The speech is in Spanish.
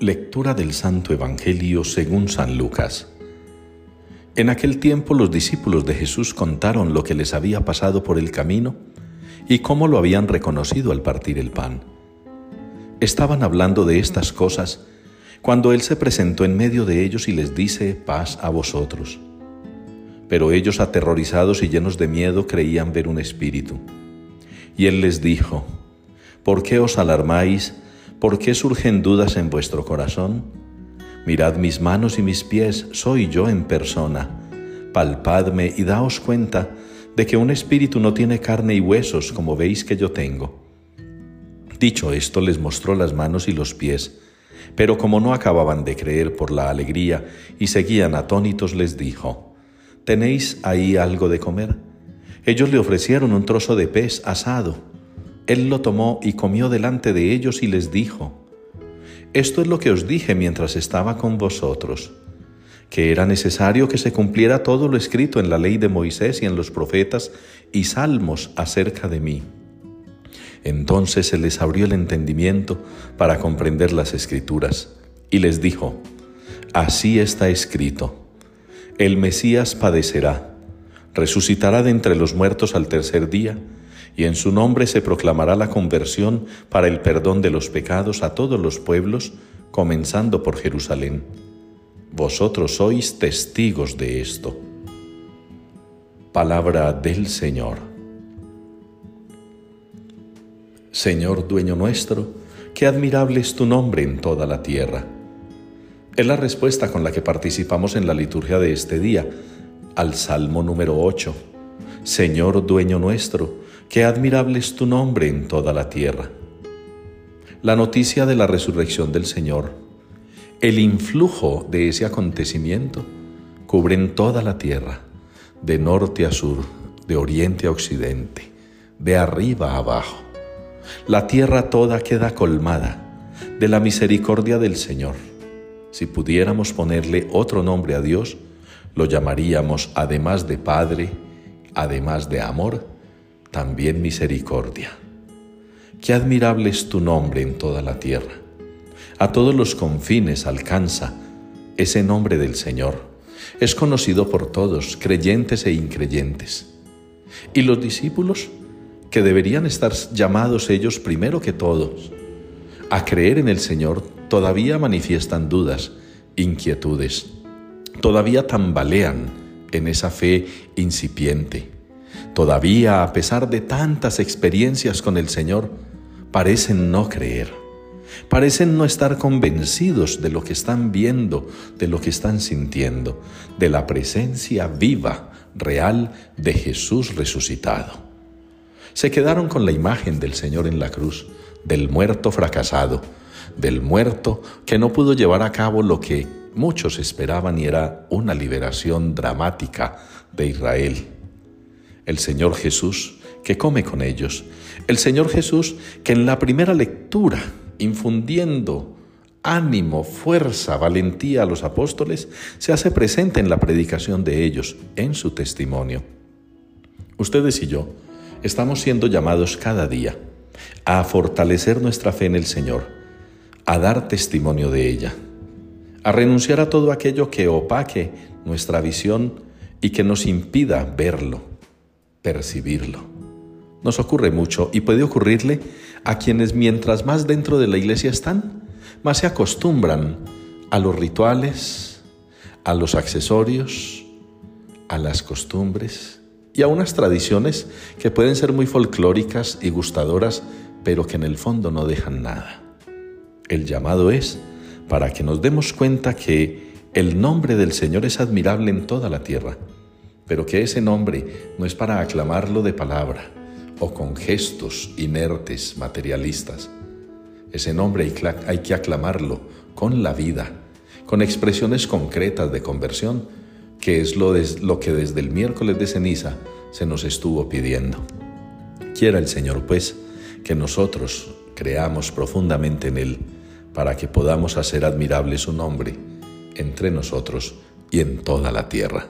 Lectura del Santo Evangelio según San Lucas. En aquel tiempo los discípulos de Jesús contaron lo que les había pasado por el camino y cómo lo habían reconocido al partir el pan. Estaban hablando de estas cosas cuando Él se presentó en medio de ellos y les dice, paz a vosotros. Pero ellos aterrorizados y llenos de miedo creían ver un espíritu. Y Él les dijo, ¿por qué os alarmáis? ¿Por qué surgen dudas en vuestro corazón? Mirad mis manos y mis pies, soy yo en persona. Palpadme y daos cuenta de que un espíritu no tiene carne y huesos como veis que yo tengo. Dicho esto, les mostró las manos y los pies, pero como no acababan de creer por la alegría y seguían atónitos, les dijo, ¿Tenéis ahí algo de comer? Ellos le ofrecieron un trozo de pez asado él lo tomó y comió delante de ellos y les dijo, Esto es lo que os dije mientras estaba con vosotros, que era necesario que se cumpliera todo lo escrito en la ley de Moisés y en los profetas y salmos acerca de mí. Entonces se les abrió el entendimiento para comprender las escrituras y les dijo, Así está escrito, el Mesías padecerá, resucitará de entre los muertos al tercer día, y en su nombre se proclamará la conversión para el perdón de los pecados a todos los pueblos, comenzando por Jerusalén. Vosotros sois testigos de esto. Palabra del Señor. Señor dueño nuestro, qué admirable es tu nombre en toda la tierra. Es la respuesta con la que participamos en la liturgia de este día, al Salmo número 8. Señor dueño nuestro, Qué admirable es tu nombre en toda la tierra. La noticia de la resurrección del Señor, el influjo de ese acontecimiento, cubren toda la tierra, de norte a sur, de oriente a occidente, de arriba a abajo. La tierra toda queda colmada de la misericordia del Señor. Si pudiéramos ponerle otro nombre a Dios, lo llamaríamos, además de Padre, además de amor, también misericordia. Qué admirable es tu nombre en toda la tierra. A todos los confines alcanza ese nombre del Señor. Es conocido por todos, creyentes e increyentes. Y los discípulos, que deberían estar llamados ellos primero que todos a creer en el Señor, todavía manifiestan dudas, inquietudes, todavía tambalean en esa fe incipiente. Todavía, a pesar de tantas experiencias con el Señor, parecen no creer. Parecen no estar convencidos de lo que están viendo, de lo que están sintiendo, de la presencia viva, real de Jesús resucitado. Se quedaron con la imagen del Señor en la cruz, del muerto fracasado, del muerto que no pudo llevar a cabo lo que muchos esperaban y era una liberación dramática de Israel el Señor Jesús que come con ellos, el Señor Jesús que en la primera lectura, infundiendo ánimo, fuerza, valentía a los apóstoles, se hace presente en la predicación de ellos, en su testimonio. Ustedes y yo estamos siendo llamados cada día a fortalecer nuestra fe en el Señor, a dar testimonio de ella, a renunciar a todo aquello que opaque nuestra visión y que nos impida verlo percibirlo. Nos ocurre mucho y puede ocurrirle a quienes mientras más dentro de la iglesia están, más se acostumbran a los rituales, a los accesorios, a las costumbres y a unas tradiciones que pueden ser muy folclóricas y gustadoras, pero que en el fondo no dejan nada. El llamado es para que nos demos cuenta que el nombre del Señor es admirable en toda la tierra pero que ese nombre no es para aclamarlo de palabra o con gestos inertes materialistas. Ese nombre hay que aclamarlo con la vida, con expresiones concretas de conversión, que es lo, que desde el miércoles de ceniza se nos estuvo pidiendo. Quiera el Señor, pues, que nosotros creamos profundamente en Él, para que podamos hacer admirable su nombre entre nosotros y en toda la tierra.